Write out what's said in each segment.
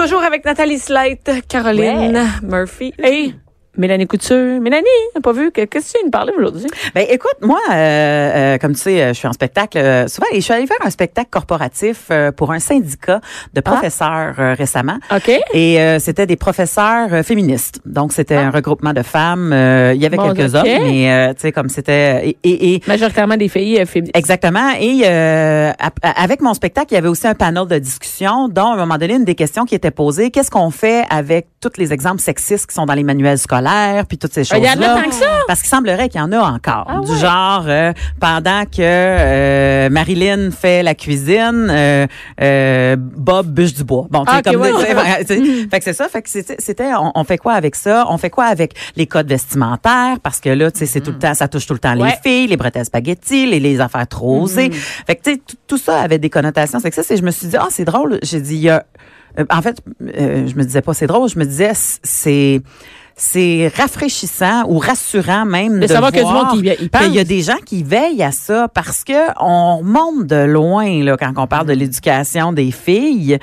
Toujours avec Nathalie Slate, Caroline Murphy. Et Mélanie Couture. Mélanie, n'a pas vu que qu'est-ce que tu viens de parler aujourd'hui? Ben écoute, moi, euh, euh, comme tu sais, euh, je suis en spectacle euh, souvent et je suis allée faire un spectacle corporatif euh, pour un syndicat de professeurs euh, récemment. OK. Et euh, c'était des professeurs féministes. Donc c'était un regroupement de femmes. Euh, il y avait Bon, quelques ok. hommes, mais euh, tu sais comme c'était et, et, et Majoritairement des filles féministes. Exactement. Et euh, avec mon spectacle, il y avait aussi un panel de discussion, dont à un moment donné, une des questions qui était posée, qu'est-ce qu'on fait avec tous les exemples sexistes qui sont dans les manuels scolaires, puis toutes ces Ah, il y en a tant que ça? Parce qu'il semblerait qu'il y en a encore. Ah du ouais. genre, euh, pendant que euh, Marilyn fait la cuisine, euh, euh, Bob bûche du bois. Bon, tu sais, Ah, ok, comme ouais, ouais. fait que c'est ça. Fait que c'était, on, on fait quoi avec ça? On fait quoi avec les codes vestimentaires? Parce que là, tu sais, c'est tout le temps, ça touche tout le temps les filles, les bretelles spaghetti, les, les affaires trop osées. Fait que, tu sais, tout- ça avait des connotations sexistes et je me suis dit, ah, c'est drôle. J'ai dit, il y a, euh, en fait, euh, je me disais pas c'est drôle, je me disais, c'est, c'est rafraîchissant ou rassurant même De de, savoir a du voir monde qui y- a des gens qui veillent à ça parce que on remonte de loin là quand on parle de l'éducation des filles.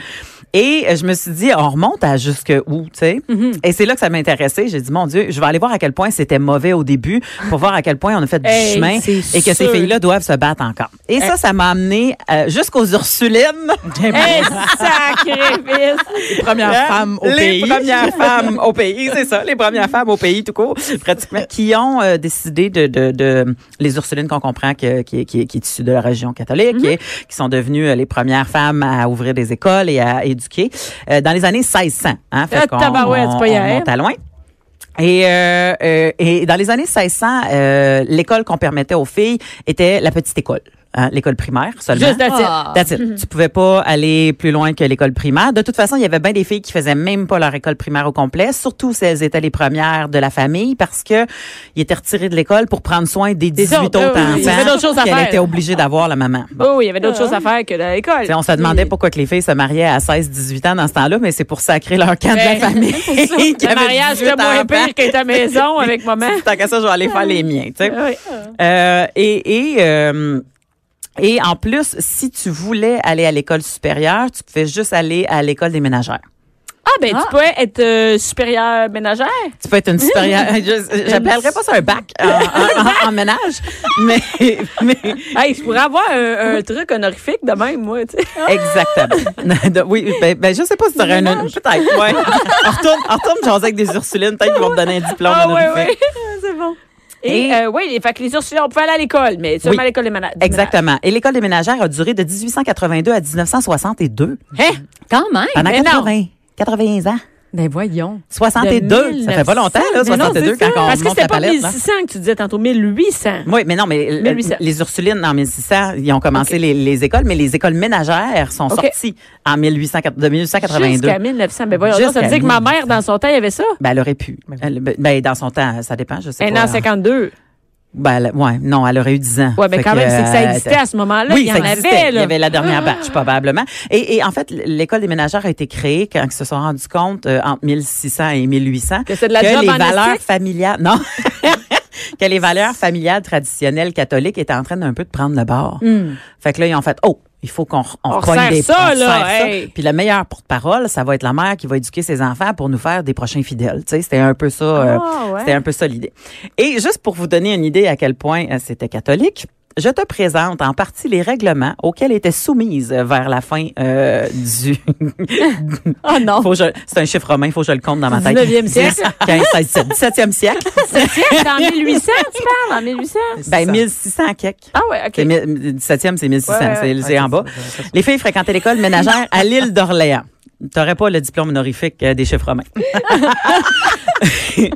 Et euh, je me suis dit, on remonte à jusque où, tu sais? Mm-hmm. Et c'est là que ça m'intéressait. J'ai dit, mon Dieu, je vais aller voir à quel point c'était mauvais au début pour voir à quel point on a fait du Hey, chemin et que ces filles-là doivent se battre encore. Et ça, ça m'a amené euh, jusqu'aux Ursulines. Hey, sacrifice! Les premières Hein? femmes au les pays. premières femmes au pays, c'est ça, les premières femmes au pays tout court, pratiquement, qui ont euh, décidé de, de, de les Ursulines qu'on comprend que, qui, qui, est- qui est issue de la région catholique, et qui sont devenues euh, les premières femmes à ouvrir des écoles et à éduquer euh, dans les années 1600. Hein, Ah, tabarouette, on hier. monte à loin. Et, euh, euh, et dans les années 1600, euh, l'école qu'on permettait aux filles était la petite école, hein, l'école primaire seulement. Juste that's it. Ah. That's it. Tu pouvais pas aller plus loin que l'école primaire. De toute façon, il y avait bien des filles qui faisaient même pas leur école primaire au complet, surtout si elles étaient les premières de la famille, parce que ils étaient retirés de l'école pour prendre soin des 18 autres, autres, oui, oui. Avait enfants qu'elle était obligée d'avoir la maman. Bon. Oh, il y avait d'autres choses à faire que l'école. On se demandait pourquoi que les filles se mariaient à 16-18 ans dans ce temps-là, mais c'est pour sacrer leur camp de la Ben, famille. Le mariage, 18 c'était moins pire qu'être à maison avec maman. Tant qu'à ça, je vais aller faire les miens. tu sais. Oui. Euh, et et euh, et en plus, si tu voulais aller à l'école supérieure, tu pouvais juste aller à l'école des ménagères. Ah, ben, tu pourrais être euh, supérieure ménagère? Tu peux être une supérieure. J'appellerais pas ça un bac en, en- en- en ménage, mais, mais Hey, je pourrais avoir un, un truc honorifique de même, moi, tu sais. exactement. De- oui, ben, ben, je sais pas si tu aurais un. Peut-être, ouais. On retourne, on retourne jaser avec des Ursulines, peut-être qu'ils vont te donner un diplôme. Ah, oui, honorifique. oui. C'est bon. Et, Et- euh, oui, fait que les Ursulines, on pouvait aller à l'école, mais seulement Oui. à l'école des malades. Exactement. Et l'école des ménagères a duré de 1882 à 1962. Hein? Quand même. Pendant Mais non. 80, 80 ans. Ben voyons. 62. Ça fait pas longtemps, là, Mais non, 62, c'est ça. quand on Parce que c'était pas palette. là. 1600 que tu disais tantôt, 1800. Oui, mais non, mais 1800. les Ursulines en 1600, ils ont commencé les, les écoles, mais les écoles ménagères sont sorties en 1800, de 1882. Jusqu'à 1900. Ben voyons, ça veut dire que ma 1900. mère, dans son temps, il y avait ça? Ben, elle aurait pu. Elle- ben, dans son temps, ça dépend, je sais pas. an 52. Ben, elle- ouais, non, elle aurait eu 10 ans. Ouais, mais Fait quand même, c'est que ça euh, existait à ce moment-là. Oui, il y ça en existait. avait, Il y là. avait la dernière batch, probablement. Et, et en fait, l'école des ménagères a été créée quand ils se sont rendus compte, euh, entre 1600 et 1800, Que c'est de la que job les valeurs familiales, non, que les valeurs familiales traditionnelles catholiques étaient en train d'un peu de prendre le bord. Fait que là, ils ont fait, oh, il faut qu'on on, des ça, on là, ça. Puis le meilleur porte-parole, ça va être la mère qui va éduquer ses enfants pour nous faire des prochains fidèles. Tu sais, c'était un peu ça, euh, Ah, ouais. c'était un peu ça l'idée. Et juste pour vous donner une idée à quel point euh, c'était catholique, je te présente en partie les règlements auxquels était soumise vers la fin euh, du. Oh non. Faut que je- C'est un chiffre romain, il faut que je le compte dans ma tête. 19e siècle. 10, 15, 16, 17, 17e siècle. C'est en 1800, tu parles, en 1800? Ben, 1600 quelques. Ah ouais, OK. C'est mille- 17e, c'est 1600, Ouais, ouais, c'est ouais. c'est en bas. Les filles fréquentaient l'école ménagère à l'île d'Orléans. T'aurais pas le diplôme honorifique euh, des chiffres romains.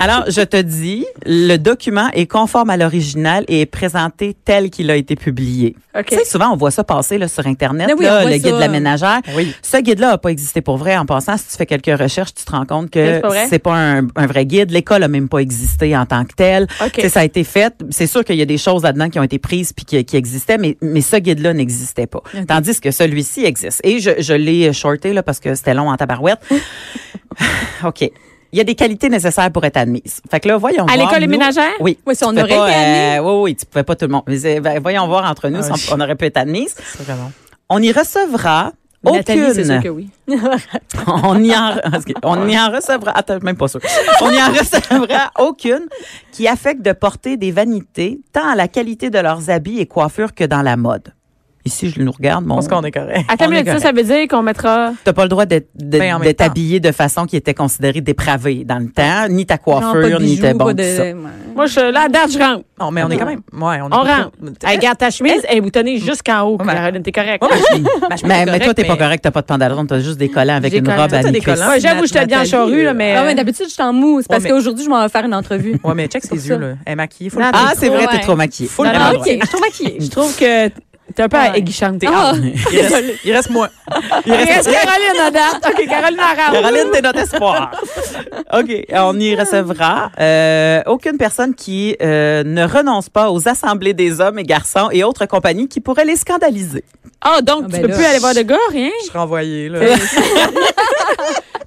Alors, je te dis, le document est conforme à l'original et est présenté tel qu'il a été publié. OK. Tu sais, souvent, on voit ça passer là, sur Internet, Mais oui, là, le guide ça. de la ménagère. Oui. Ce guide-là n'a pas existé pour vrai. En passant, si tu fais quelques recherches, tu te rends compte que pas c'est pas un, un vrai guide. L'école a même pas existé en tant que tel. OK. Tu sais, Ça a été fait. C'est sûr qu'il y a des choses là-dedans qui ont été prises puis qui, qui existaient, mais, mais ce guide-là n'existait pas. Tandis que celui-ci existe. Et je, je l'ai là, parce que c'était long en tabarouette. OK. Il y a des qualités nécessaires pour être admise. Fait que là, voyons À voir, l'école ménagères? Oui. Oui, si on aurait pas, été admis. euh, oui, oui, tu pouvais pas tout le monde. Mais, euh, ben, voyons voir entre nous Ah, si on, on aurait pu être admise. Vraiment. On y recevra Nathalie, aucune. sûr que oui. on y en, on y en recevra, attends, même pas sûr. On y en recevra aucune qui affecte de porter des vanités tant à la qualité de leurs habits et coiffures que dans la mode. Ici, je nous regarde, Je mon. pense qu'on est correct. Mais est ça, ça veut dire qu'on mettra. T'as pas le droit d'être de- Ben, en temps. habillé de façon qui était considérée dépravée dans le temps, ni ta de coiffure, ni tes bon, de- ça. Moi, je, là, à date, je rentre. Non, mais on est quand même. Ouais, on, est On rentre. Hey, regarde, ta chemise est boutonnée jusqu'en haut, Caroline. T'es correct. Ouais, mais je- ma chemise Mais, est mais toi, t'es pas correct, t'as pas de pantalon, t'as juste des collants avec une robe à t'as des mi-cuisse. collants. Ouais, j'avoue, je te bien Nathalie, charrue, là, mais. Ah ouais, d'habitude, je suis en mousse parce qu'aujourd'hui, je m'en vais faire une entrevue. Ouais, mais check ses yeux, là. Elle est maquillée. Ah, c'est vrai, t'es trop maquillée. De je suis trop maquillée. Je trouve que t'es un peu Ouais. aiguichante. T'es Ah. Il reste, il reste moi. Il Il reste Caroline à date. OK, Caroline t'es notre espoir. OK. On y recevra euh, aucune personne qui euh, ne renonce pas aux assemblées des hommes et garçons et autres compagnies qui pourraient les scandaliser. Ah, donc, Ah, tu ben peux là. plus aller voir de gars, rien? Je suis renvoyée, là.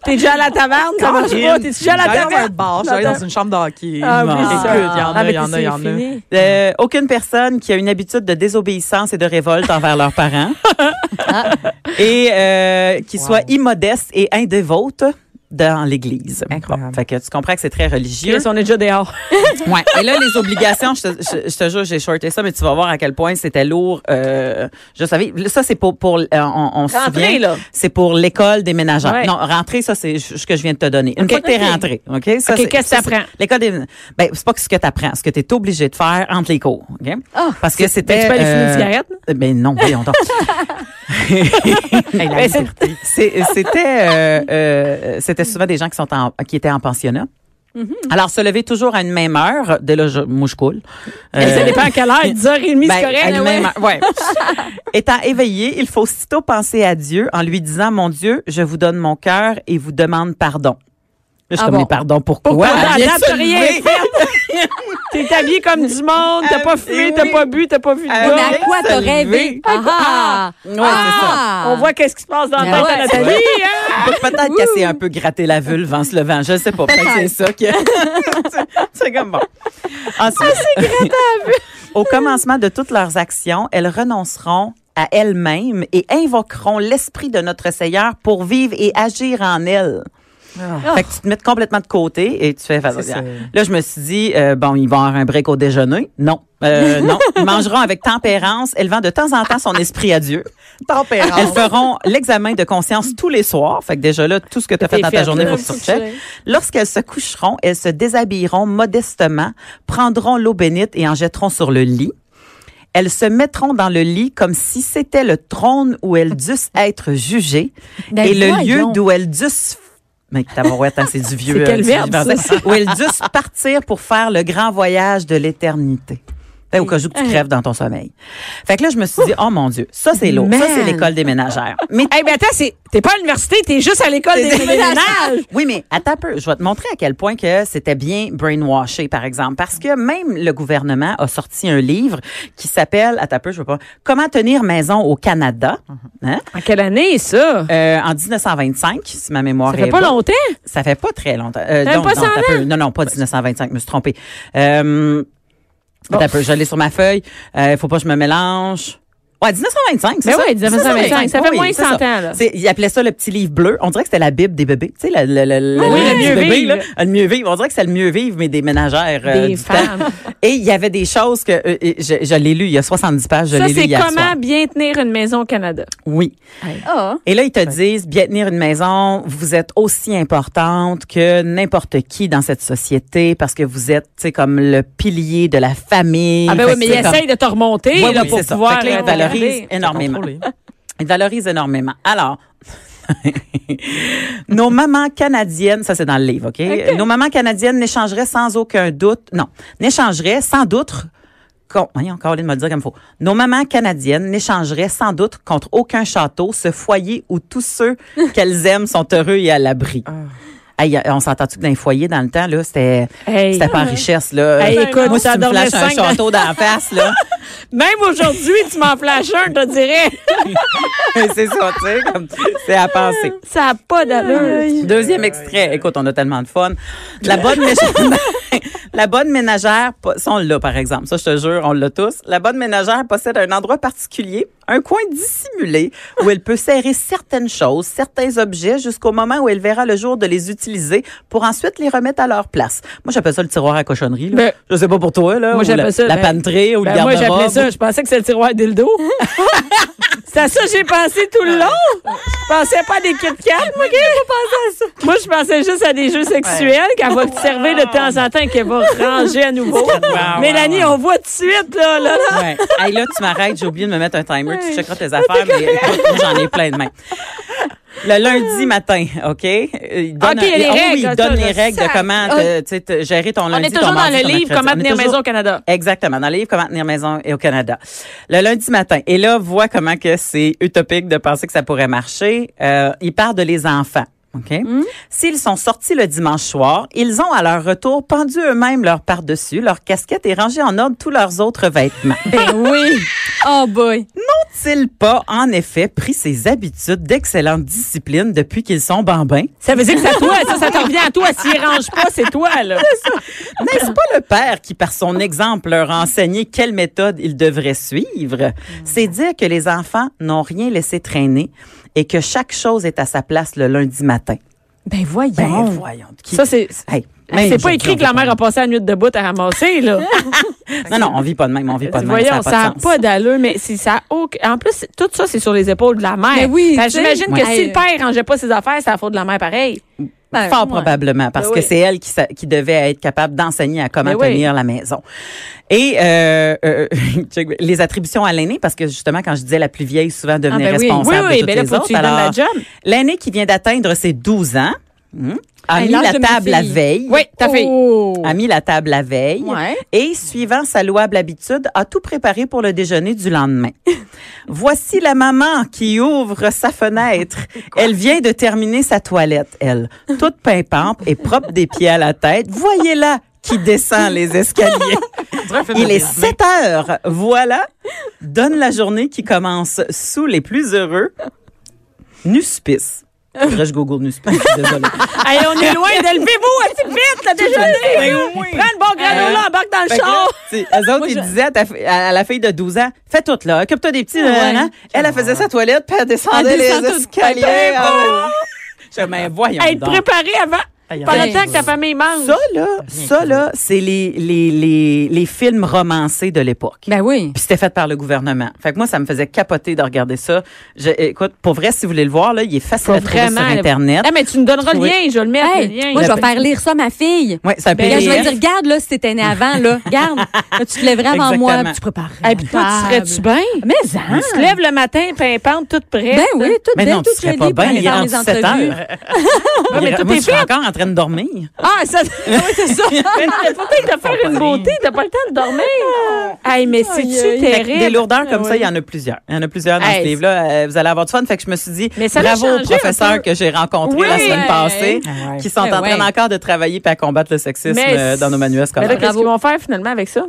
T'es déjà à la taverne, ça marche pas. T'es déjà à la J'allais dans un taverne? bar, j'allais dans une chambre de hockey. Ah, oui, il y en Ah, a, il y en a, il y en a. aucune personne qui a une habitude de désobéissance et de révolte envers leurs parents. Et euh, qui soit immodeste et indévote dans l'Église. Incroyable. Bon, fait que tu comprends que c'est très religieux. On est déjà dehors. Ouais. Et là, les obligations, je te, je, je te jure, j'ai shorté ça, mais tu vas voir à quel point c'était lourd. Euh, je savais, ça c'est pour, pour, euh, on, on se souvient, là. c'est pour l'école des ménagères. Ouais. Non, rentrer, ça c'est ce que je viens de te donner. Une fois que t'es rentré, ok? Ça, Ok, c'est- qu'est-ce que t'apprends? L'école des, ben c'est pas ce que t'apprends, ce que t'es obligé de faire entre les cours, ok? Ah. Parce que c'était. Ben, tu peux aller fumer une euh, cigarette? Ben non, voyons donc. C'est- C'était euh, euh, c'était souvent des gens qui sont en, qui étaient en pensionnat. Mm-hmm. Alors, se lever toujours à une même heure, dès là, je, moi, je coule. Ça Euh, dépend à quelle heure. 10h30, ben, c'est correct. à une là, même ouais. heure, ouais. Étant éveillé, il faut aussitôt penser à Dieu en lui disant, mon Dieu, je vous donne mon cœur et vous demande pardon. Je Ah bon? pardon, pourquoi? Pourquoi? De se t'as rien fait. T'es habillé comme du monde, t'as pas Ah, fumé, t'as pas bu, t'as pas vu de Ah, Mais à quoi t'as rêvé? Ah ah! Ouais, c'est ça. Ah! On voit qu'est-ce qui se passe dans la Ben tête à ouais, Nathalie. hein? Pe- Peut-être qu'elle s'est un peu gratté la vulve en se levant. Je sais pas. Peut-être que c'est ça que. C'est- c'est comme bon. Ensuite, Au commencement de toutes leurs actions, elles renonceront à elles-mêmes et invoqueront l'esprit de notre Seigneur pour vivre et agir en elles. Fait que tu te mets complètement de côté et tu fais face. Là, je me suis dit, euh, bon, ils vont avoir un break au déjeuner. Non. Euh, non. Ils mangeront avec tempérance, élevant de temps en temps son esprit à Dieu. Tempérance. Elles feront l'examen de conscience tous les soirs. Fait que déjà là, tout ce que tu as fait dans ta journée, faut que tu. Lorsqu'elles se coucheront, elles se déshabilleront modestement, prendront l'eau bénite et en jetteront sur le lit. Elles se mettront dans le lit comme si c'était le trône où elles dussent être jugées Ben et le lieu d'où elles dussent mais tabarouette, hein, c'est du vieux. C'est quel euh, du verbe, ça? Où elles dussent partir pour faire le grand voyage de l'éternité. Fait, Au cas où tu crèves dans ton sommeil. Fait que là, je me suis dit, oh mon Dieu, ça c'est lourd. Ça, c'est l'école des ménagères. Mais Eh ben attends, c'est- t'es pas à l'université, t'es juste à l'école des C'est- ménages. oui, mais attends un peu. Je vais te montrer à quel point que c'était bien brainwashé, par exemple. Parce que même le gouvernement a sorti un livre qui s'appelle, attends un peu, je veux pas, Comment tenir maison au Canada. Hein? En quelle année, ça? Euh, en 1925, si ma mémoire Ça est fait pas bonne. longtemps? Ça fait pas très longtemps. Euh, Même non, pas non, 100 attends un peu. non, non, pas 1925, je me suis trompée. Euh, attends un peu, sur ma feuille. Il faut pas que je me mélange. Ouais, 1925, c'est Ben ça? oui, 1925. Ça fait Oui, moins de c'est 100 ça. ans, là. C'est- Ils appelaient ça le petit livre bleu. On dirait que c'était la Bible des bébés. Tu sais, le, le, le, Oui, le mieux bébé, vivre. là. Le mieux vivre. On dirait que c'est le mieux vivre, mais des ménagères. euh, Des du temps. femmes. Et il y avait des choses que euh, je, je l'ai lu, il y a 70 pages, je Ça, l'ai lu c'est hier comment soir. bien tenir une maison au Canada. Oui. Ah! Et là, ils te disent, bien tenir une maison, vous êtes aussi importante que n'importe qui dans cette société parce que vous êtes, tu sais, comme le pilier de la famille. Ah ben oui, mais c'est il comme- essaye de te remonter là, pour c'est ça. pouvoir Regarder. énormément. Ils valorisent énormément. Alors, Nos mamans canadiennes, ça c'est dans le livre, OK? Nos mamans canadiennes n'échangeraient sans aucun doute, non, n'échangeraient sans doute voyons, Caroline m'a le dire comme il faut. Nos mamans canadiennes n'échangeraient sans doute contre aucun château ce foyer où tous ceux qu'elles aiment sont heureux et à l'abri. Hey, on s'entend-tu que dans les foyers, dans le temps, là, c'était, Hey. c'était pas en richesse, là? Hey, écoute, Moi, si ça tu me flashes un château d'en face, là, Même aujourd'hui, tu m'en flashes un, je te dirais. c'est ça, tu sais, comme, c'est à penser. Ça n'a pas d'allure. Deuxième extrait. Écoute, on a tellement de fun. La bonne ménagère, la bonne ménagère, ça on l'a par exemple. Ça, je te jure, on l'a tous. La bonne ménagère possède un endroit particulier, un coin dissimulé où elle peut serrer certaines choses, certains objets jusqu'au moment où elle verra le jour de les utiliser pour ensuite les remettre à leur place. Moi, j'appelle ça le tiroir à cochonnerie. Là. Ben, je sais pas pour toi là. moi, j'appelle la, ça, la ben, panterie ou Ben, le garde-robe. Ça, je pensais que c'était le tiroir dildo. c'est à ça que j'ai pensé tout le long. Je pensais pas à des Kit Kat, moi, qui à ça. Moi, je pensais juste à des jeux sexuels qu'elle va te servir de temps en temps et qu'elle va ranger à nouveau. Mélanie, on voit tout de suite, là, là, là. Ouais. Hey, là, tu m'arrêtes, j'ai oublié de me mettre un timer. Tu checkeras tes affaires, mais écoute, moi, j'en ai plein de mains. Le lundi matin, OK? Euh, Il donne, OK, il les ah oui, règles, il donne les règles de comment te- tu sais, te gérer ton On lundi, est toujours ton dans le livre. Comment On tenir toujours- maison au Canada. Exactement, dans le livre Comment tenir maison et au Canada. Le lundi matin. Et là, vois comment que c'est utopique de penser que ça pourrait marcher. Euh, il parle de les enfants. OK? Hmm? S'ils sont sortis le dimanche soir, ils ont à leur retour pendu eux-mêmes leur par-dessus, leur casquette et rangé en ordre tous leurs autres vêtements. Ben oui. Oh boy. N'ont-ils pas, en effet, pris ces habitudes d'excellente discipline depuis qu'ils sont bambins? Ça veut dire que c'est à toi, ça, ça te revient à toi. S'il range pas, c'est toi, là. N'est-ce pas le père qui, par son exemple, leur a enseigné quelle méthode ils devraient suivre? C'est dire que les enfants n'ont rien laissé traîner et que chaque chose est à sa place le lundi matin. Ben voyons. Ben, voyons. Qui- Ça, c'est. Hey, c'est pas écrit que la mère a passé la nuit debout à ramasser, là. Non, non, on vit pas de même, on vit pas de même. Voyons, ça n'a pas d'allure, mais si ça En plus, tout ça, c'est sur les épaules de la mère. Mais oui. J'imagine que si le père rangeait pas ses affaires, c'est la faute de la mère pareil. Ben, Fort probablement, parce Ben que c'est elle qui, devait être capable d'enseigner à comment Ben tenir la maison. Et euh, euh, les attributions à l'aîné, parce que justement, quand je disais la plus vieille, souvent devenait Ah, ben oui. responsable Oui, oui, de toutes ben là, les autres. L'aîné qui vient d'atteindre ses 12 ans hmm, a Hey, mis la table la veille. Oui, ta fille. Oh. A mis la table la veille. Ouais. Et, suivant sa louable habitude, a tout préparé pour le déjeuner du lendemain. Voici la maman qui ouvre sa fenêtre. Elle vient de terminer sa toilette, elle. Toute pimpante et propre des pieds à la tête. Voyez-la qui descend les escaliers. Il est 7 heures. Voilà. Donne la journée qui commence sous les plus heureux. Nuspice. Faudrait je google suis Désolée. Hey, on est loin de levez-vous, assez vite, le déjeuner. Prends le bon granola, embarque dans le char. eux autres, ils disaient à, ta à la fille de 12 ans, fais tout là, occupe-toi des petits. Ouais. nan. Elle, elle faisait sa toilette, puis elle descendait Elle descend les tout- escaliers. Ben, Ah. Je mais voyons Être donc. préparé avant. Pendant le temps que ta famille mange. Ça, là, ça, là, c'est les, les, les, les films romancés de l'époque. Ben oui. Puis c'était fait par le gouvernement. Fait que moi, ça me faisait capoter de regarder ça. Je, écoute, pour vrai, si vous voulez le voir, là, il est facile à trouver sur. Internet. Ah, mais tu nous donneras le Oui. lien, je vais le mettre, Hey, le lien. moi, je vais faire lire ça à ma fille. Ouais, c'est un Ben, là, je vais dire, regarde, là, si t'étais né avant, là, regarde. Là, tu te lèverais avant moi, puis tu prépares. Et puis toi, tu serais-tu bien? Mais, hein? Tu te lèves le matin, pimpante, toute prête. Ben oui, tout Mais belle, non, tu serais pas bien. Il est dans rendu les 7 entrevues. heures. Mais tout moi, est je suis fait. encore en train de dormir. Ah, ça, oui, c'est ça. mais faut peut-être te faire une beauté, t'as pas le temps de dormir. Hey, mais c'est-tu terrible? Des lourdeurs comme Ah, ça, il y en a plusieurs. Il y en a plusieurs dans ce livre-là. Euh, vous allez avoir du fun. Fait que je me suis dit, bravo aux professeurs que j'ai rencontrés la semaine passée, Ah qui sont en train encore de travailler et à combattre le sexisme euh, dans nos manuels scolaires. qu'est-ce qu'ils vont faire finalement avec ça?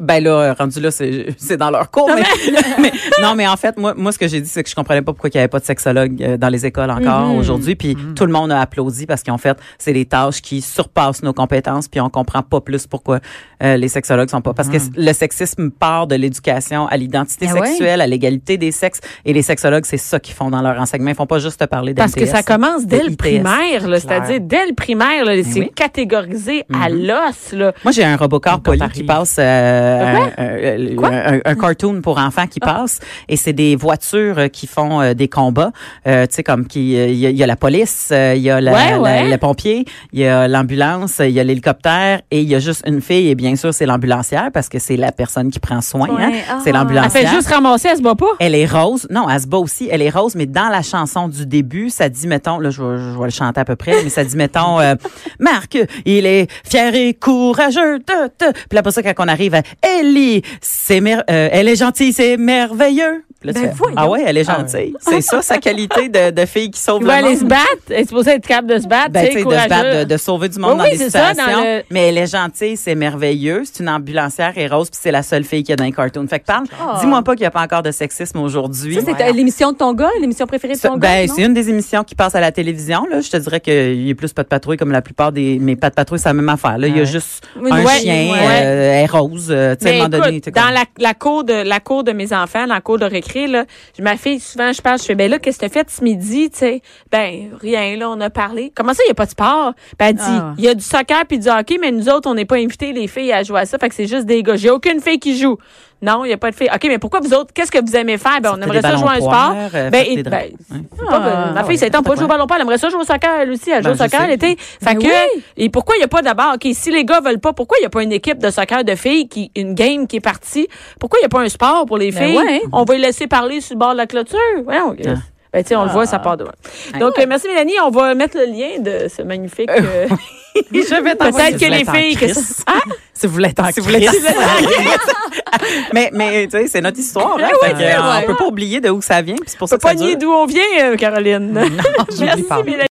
Ben là, rendu là, c'est c'est dans leur cours. Mais, mais- non, mais en fait, moi, moi, ce que j'ai dit, c'est que je comprenais pas pourquoi il y avait pas de sexologue euh, dans les écoles encore Mhm. aujourd'hui. Puis tout le monde a applaudi parce qu'en fait, c'est des tâches qui surpassent nos compétences. Puis on comprend pas plus pourquoi euh, les sexologues sont pas. Parce que le sexisme part de l'éducation à l'identité ouais? sexuelle, à l'égalité des sexes. Et les sexologues, c'est ça qu'ils font dans leur enseignement. Ils font pas juste te parler Parce que d'MTS. ça commence dès le primaire, là, c'est-à-dire dès le primaire, là, c'est oui. catégorisé à l'os. Là. Moi, j'ai un Robocop poli qui passe euh, euh, un, un- cartoon pour enfants qui passe et c'est des voitures euh, qui font euh, des combats. Euh, tu sais comme qui euh, il y, a- il y a la police, euh, il y a la, Ouais, la- le pompier, il y a l'ambulance, il y a l'hélicoptère et il y a juste une fille et bien sûr c'est l'ambulancière parce que c'est la personne qui prend soin. hein. Ouais, ah. C'est Elle l'ambulancière. fait juste ramasser, elle se bat pas? Elle est rose. Non, elle se bat aussi. Elle est rose, mais dans la chanson du début, ça dit, mettons, là, je vais, je vais le chanter à peu près, mais ça dit, mettons, euh, Marc, il est fier et courageux. Puis là, pour ça, quand on arrive à Ellie, c'est mer- euh, elle est gentille, c'est merveilleux. Là, Ben fais, ah ouais, elle est gentille. C'est ça, sa qualité de, de fille qui sauve le va aller se monde. battre. Elle est supposée être capable de se battre. Ben, de se battre, de, de sauver du monde Oui, dans oui, des ça, situations. dans le- Mais elle est gentille, c'est merveilleux. C'est une ambulancière et rose, puis c'est la seule fille qu'il y a dans les cartoons. Fait que parle, dis-moi pas qu'il n'y a pas encore de sexisme aujourd'hui. Ça, c'est l'émission de ton gars, l'émission préférée de ton ben, gars. c'est une des émissions qui passe à la télévision. Là. Je te dirais qu'il y a plus pas de patrouille comme la plupart des. Mais pas de patrouille, c'est la même affaire. Là. Il y a juste un chien, euh, elle est rose. euh, dans la, cour de la cour de mes enfants, dans la cour de là, ma fille, souvent, je parle, je fais, ben là, qu'est-ce que t'as fait ce midi, tu sais? Ben, rien, là, on a parlé. Comment ça, il n'y a pas de sport? Ben, elle dit, Ah. il y a du soccer puis du hockey, mais nous autres, on n'est pas invités, les filles, à jouer à ça. Fait que c'est juste des gars. J'ai aucune fille qui joue. Non, il n'y a pas de filles. OK, mais pourquoi vous autres, qu'est-ce que vous aimez faire? Ben, on aimerait ça jouer à un sport. euh, ben, et- ben. Ouais. c'est pas- Ah, ma fille, ça étend pas de jouer au ballon. Elle aimerait ça jouer au soccer, elle aussi. Elle joue Ben, au je soccer l'été. Fait Ben que, oui. et pourquoi il n'y a pas d'abord, OK, si les gars veulent pas, pourquoi il n'y a pas une équipe de soccer de filles qui, une game qui est partie? Pourquoi il n'y a pas un sport pour les Ben filles? ouais. On va les laisser parler sur le bord de la clôture. Chris. Ben, tu sais, on le voit, ça part de loin. Donc, euh, merci Mélanie. On va mettre le lien de ce magnifique. euh, je vais Peut-être que les filles. que Ah, Si vous l'êtes en Si vous l'êtes- mais, mais, tu sais, c'est notre histoire. Hein, oui, c'est euh, on peut pas oublier de où ça vient. on ça peut ça pas nier d'où on vient, euh, Caroline. j'oublie Merci. Mélanie.